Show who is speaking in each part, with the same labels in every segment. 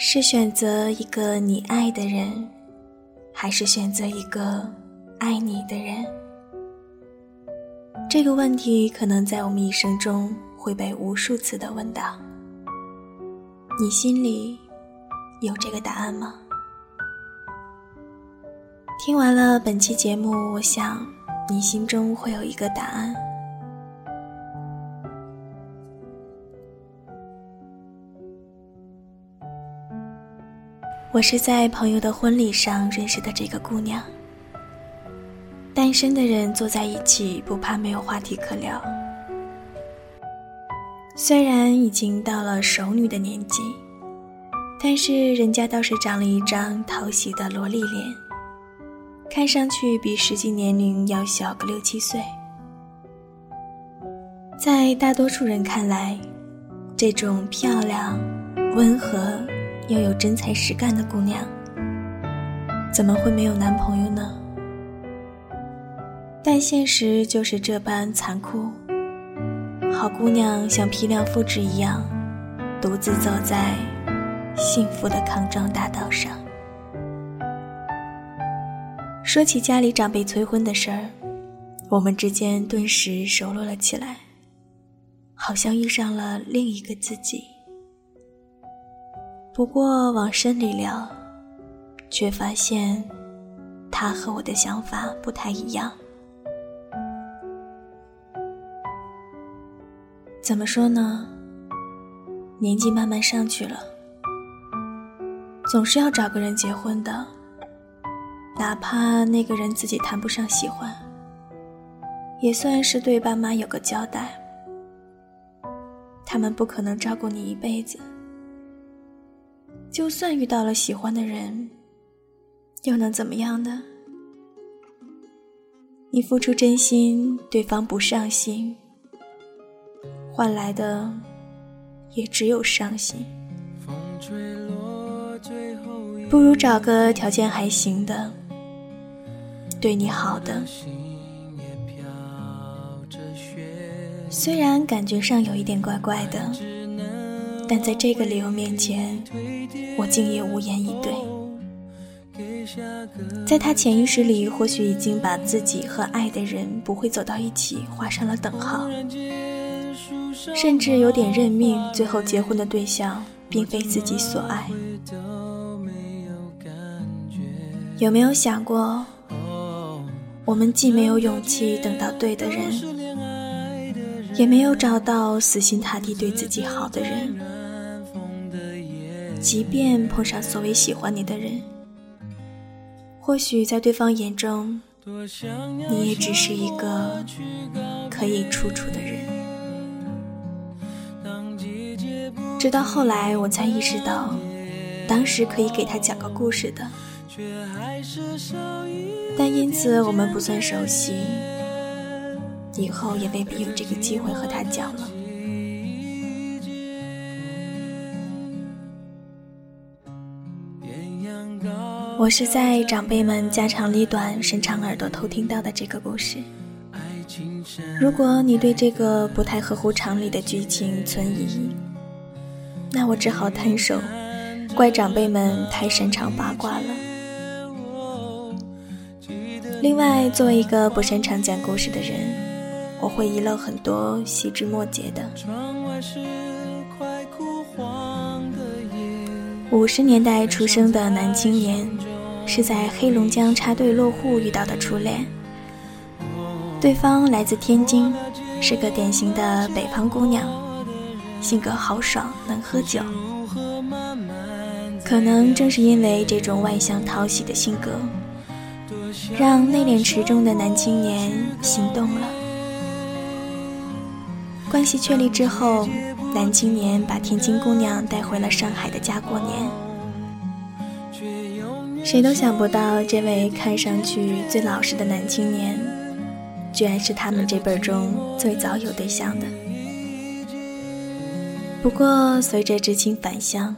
Speaker 1: 是选择一个你爱的人，还是选择一个爱你的人？这个问题可能在我们一生中会被无数次的问到。你心里有这个答案吗？听完了本期节目，我想你心中会有一个答案。我是在朋友的婚礼上认识的这个姑娘。单身的人坐在一起，不怕没有话题可聊。虽然已经到了熟女的年纪，但是人家倒是长了一张讨喜的萝莉脸，看上去比实际年龄要小个六七岁。在大多数人看来，这种漂亮、温和。又有真才实干的姑娘，怎么会没有男朋友呢？但现实就是这般残酷。好姑娘像批量复制一样，独自走在幸福的康庄大道上。说起家里长辈催婚的事儿，我们之间顿时熟络了起来，好像遇上了另一个自己。不过往深里聊，却发现他和我的想法不太一样。怎么说呢？年纪慢慢上去了，总是要找个人结婚的，哪怕那个人自己谈不上喜欢，也算是对爸妈有个交代。他们不可能照顾你一辈子。就算遇到了喜欢的人，又能怎么样呢？你付出真心，对方不上心，换来的也只有伤心。不如找个条件还行的，对你好的。虽然感觉上有一点怪怪的，但在这个理由面前。我竟也无言以对。在他潜意识里，或许已经把自己和爱的人不会走到一起画上了等号，甚至有点认命，最后结婚的对象并非自己所爱。有没有想过，我们既没有勇气等到对的人，也没有找到死心塌地对自己好的人？即便碰上所谓喜欢你的人，或许在对方眼中，你也只是一个可以处处的人。直到后来，我才意识到，当时可以给他讲个故事的，但因此我们不算熟悉，以后也未必有这个机会和他讲了。我是在长辈们家长里短、伸长耳朵偷听到的这个故事。如果你对这个不太合乎常理的剧情存疑，那我只好摊手，怪长辈们太擅长八卦了。另外，作为一个不擅长讲故事的人，我会遗漏很多细枝末节的。五十年代出生的男青年。是在黑龙江插队落户遇到的初恋，对方来自天津，是个典型的北方姑娘，性格豪爽，能喝酒。可能正是因为这种外向讨喜的性格，让内敛持重的男青年心动了。关系确立之后，男青年把天津姑娘带回了上海的家过年。谁都想不到，这位看上去最老实的男青年，居然是他们这辈中最早有对象的。不过，随着知青返乡，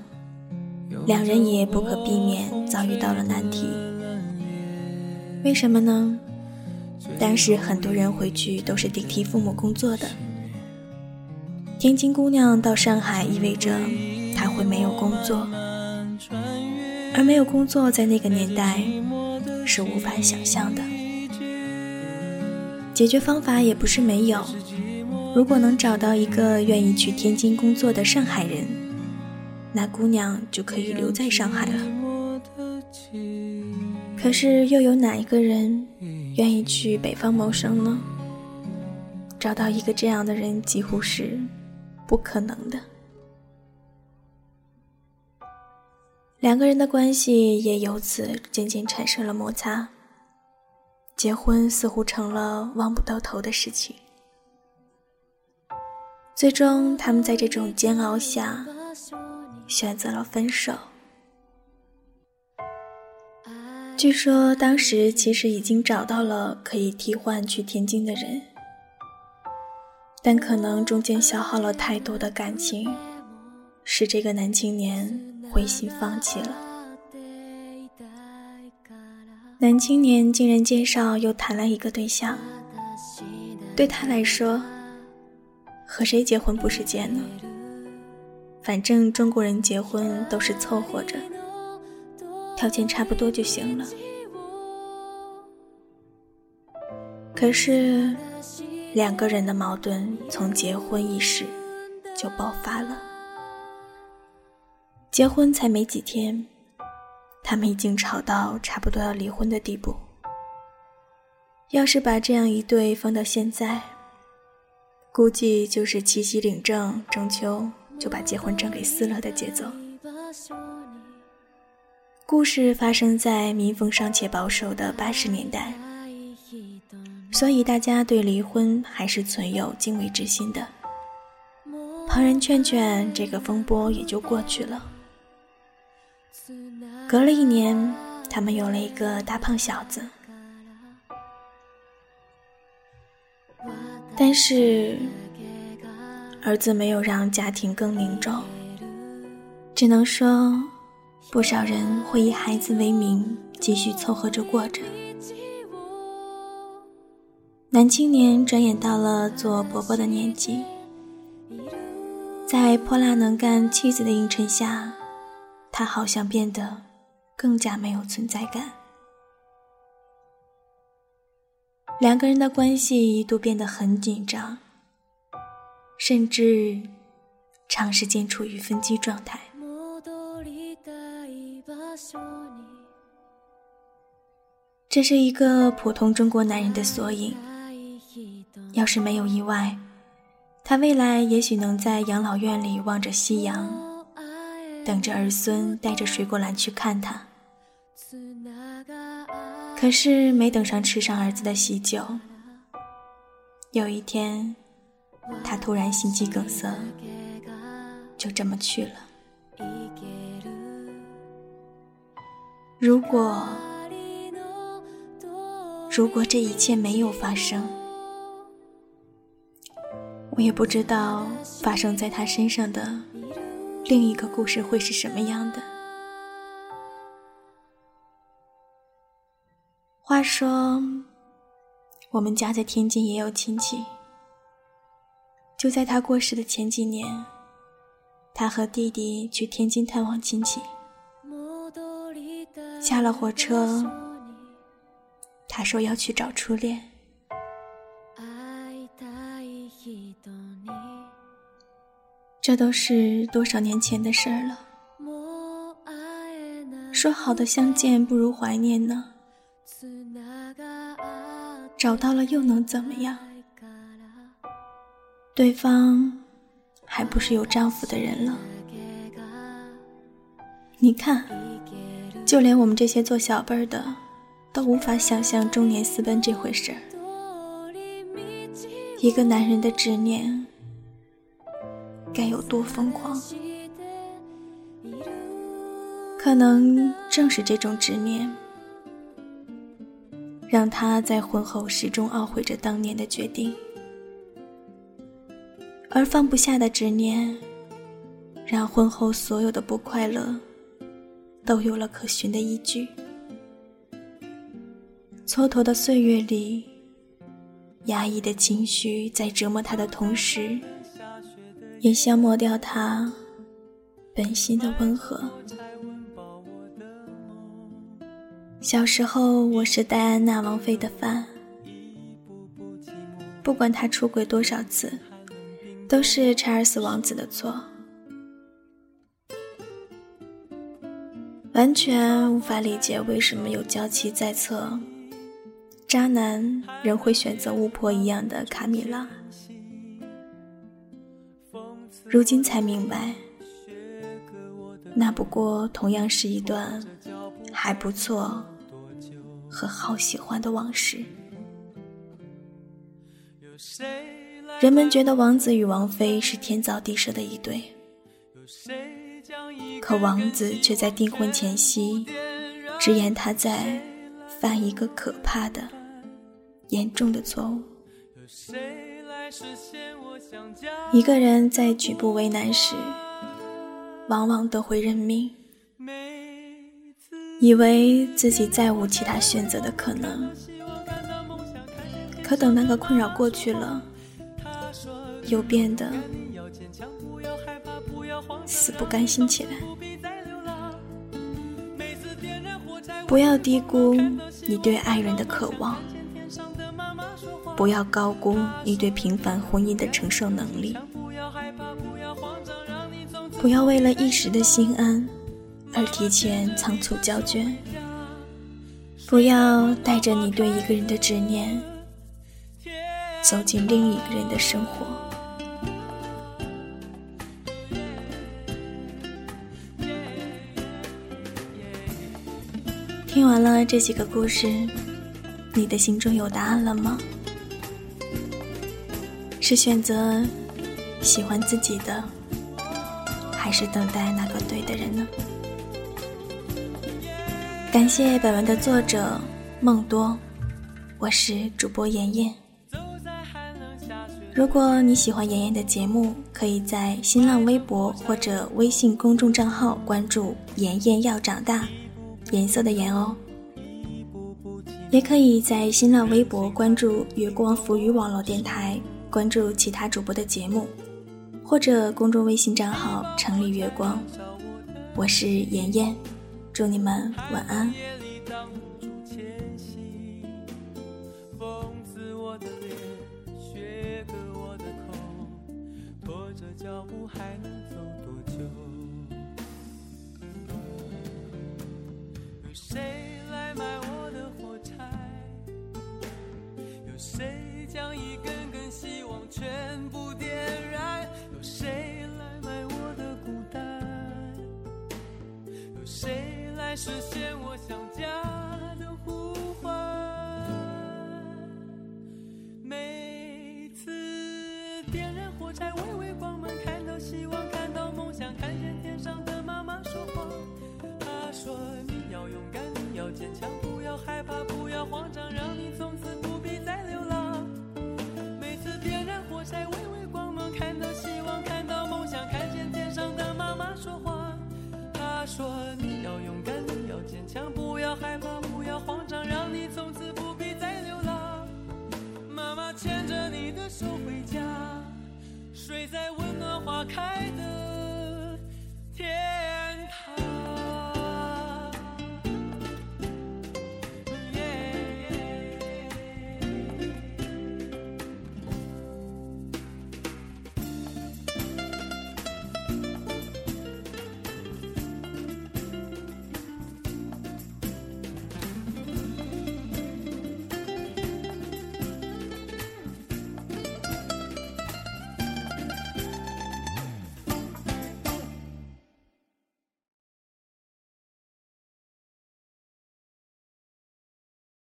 Speaker 1: 两人也不可避免遭遇到了难题。为什么呢？当时很多人回去都是顶替父母工作的。天津姑娘到上海，意味着她会没有工作。而没有工作，在那个年代是无法想象的。解决方法也不是没有，如果能找到一个愿意去天津工作的上海人，那姑娘就可以留在上海了。可是又有哪一个人愿意去北方谋生呢？找到一个这样的人几乎是不可能的。两个人的关系也由此渐渐产生了摩擦，结婚似乎成了望不到头的事情。最终，他们在这种煎熬下选择了分手。据说当时其实已经找到了可以替换去天津的人，但可能中间消耗了太多的感情，使这个男青年。灰心放弃了。男青年经人介绍又谈了一个对象，对他来说，和谁结婚不是贱呢？反正中国人结婚都是凑合着，条件差不多就行了。可是，两个人的矛盾从结婚伊始就爆发了。结婚才没几天，他们已经吵到差不多要离婚的地步。要是把这样一对放到现在，估计就是七夕领证、中秋就把结婚证给撕了的节奏。故事发生在民风尚且保守的八十年代，所以大家对离婚还是存有敬畏之心的。旁人劝劝，这个风波也就过去了。隔了一年，他们有了一个大胖小子，但是儿子没有让家庭更凝重，只能说不少人会以孩子为名继续凑合着过着。男青年转眼到了做伯伯的年纪，在泼辣能干妻子的映衬下。他好像变得更加没有存在感，两个人的关系一度变得很紧张，甚至长时间处于分居状态。这是一个普通中国男人的缩影。要是没有意外，他未来也许能在养老院里望着夕阳。等着儿孙带着水果篮去看他，可是没等上吃上儿子的喜酒，有一天，他突然心肌梗塞，就这么去了。如果，如果这一切没有发生，我也不知道发生在他身上的。另一个故事会是什么样的？话说，我们家在天津也有亲戚。就在他过世的前几年，他和弟弟去天津探望亲戚。下了火车，他说要去找初恋。这都是多少年前的事儿了。说好的相见不如怀念呢？找到了又能怎么样？对方还不是有丈夫的人了？你看，就连我们这些做小辈儿的，都无法想象中年私奔这回事儿。一个男人的执念。该有多疯狂？可能正是这种执念，让他在婚后始终懊悔着当年的决定，而放不下的执念，让婚后所有的不快乐都有了可循的依据。蹉跎的岁月里，压抑的情绪在折磨他的同时。也消磨掉他本心的温和。小时候，我是戴安娜王妃的饭，不管他出轨多少次，都是查尔斯王子的错。完全无法理解为什么有娇妻在侧，渣男仍会选择巫婆一样的卡米拉。如今才明白，那不过同样是一段还不错和好喜欢的往事。人们觉得王子与王妃是天造地设的一对。可王子却在订婚前夕直言他在犯一个可怕的、严重的错误。一个人在举步为难时，往往都会认命，以为自己再无其他选择的可能。可等那个困扰过去了，又变得……死不甘心起来，不要低估你对爱人的渴望，不要高估你对平凡婚姻的承受能力，不要为了一时的心安而提前仓促交卷，不要带着你对一个人的执念走进另一个人的生活。听完了这几个故事，你的心中有答案了吗？是选择喜欢自己的，还是等待那个对的人呢？感谢本文的作者梦多，我是主播妍妍。如果你喜欢妍妍的节目，可以在新浪微博或者微信公众账号关注“妍妍要长大”。颜色的颜哦，也可以在新浪微博关注“月光浮语网络电台”，关注其他主播的节目，或者公众微信账号“城里月光”。我是妍妍，祝你们晚安。将一根根希望全部点燃，有谁来买我的孤单？有谁来实现我想家的呼唤。每次点燃火柴，微微光芒，看到希望，看到梦想，看见天上的妈妈说话。她说：“你要勇敢，你要坚强，不要害怕，不要慌张，让你从此不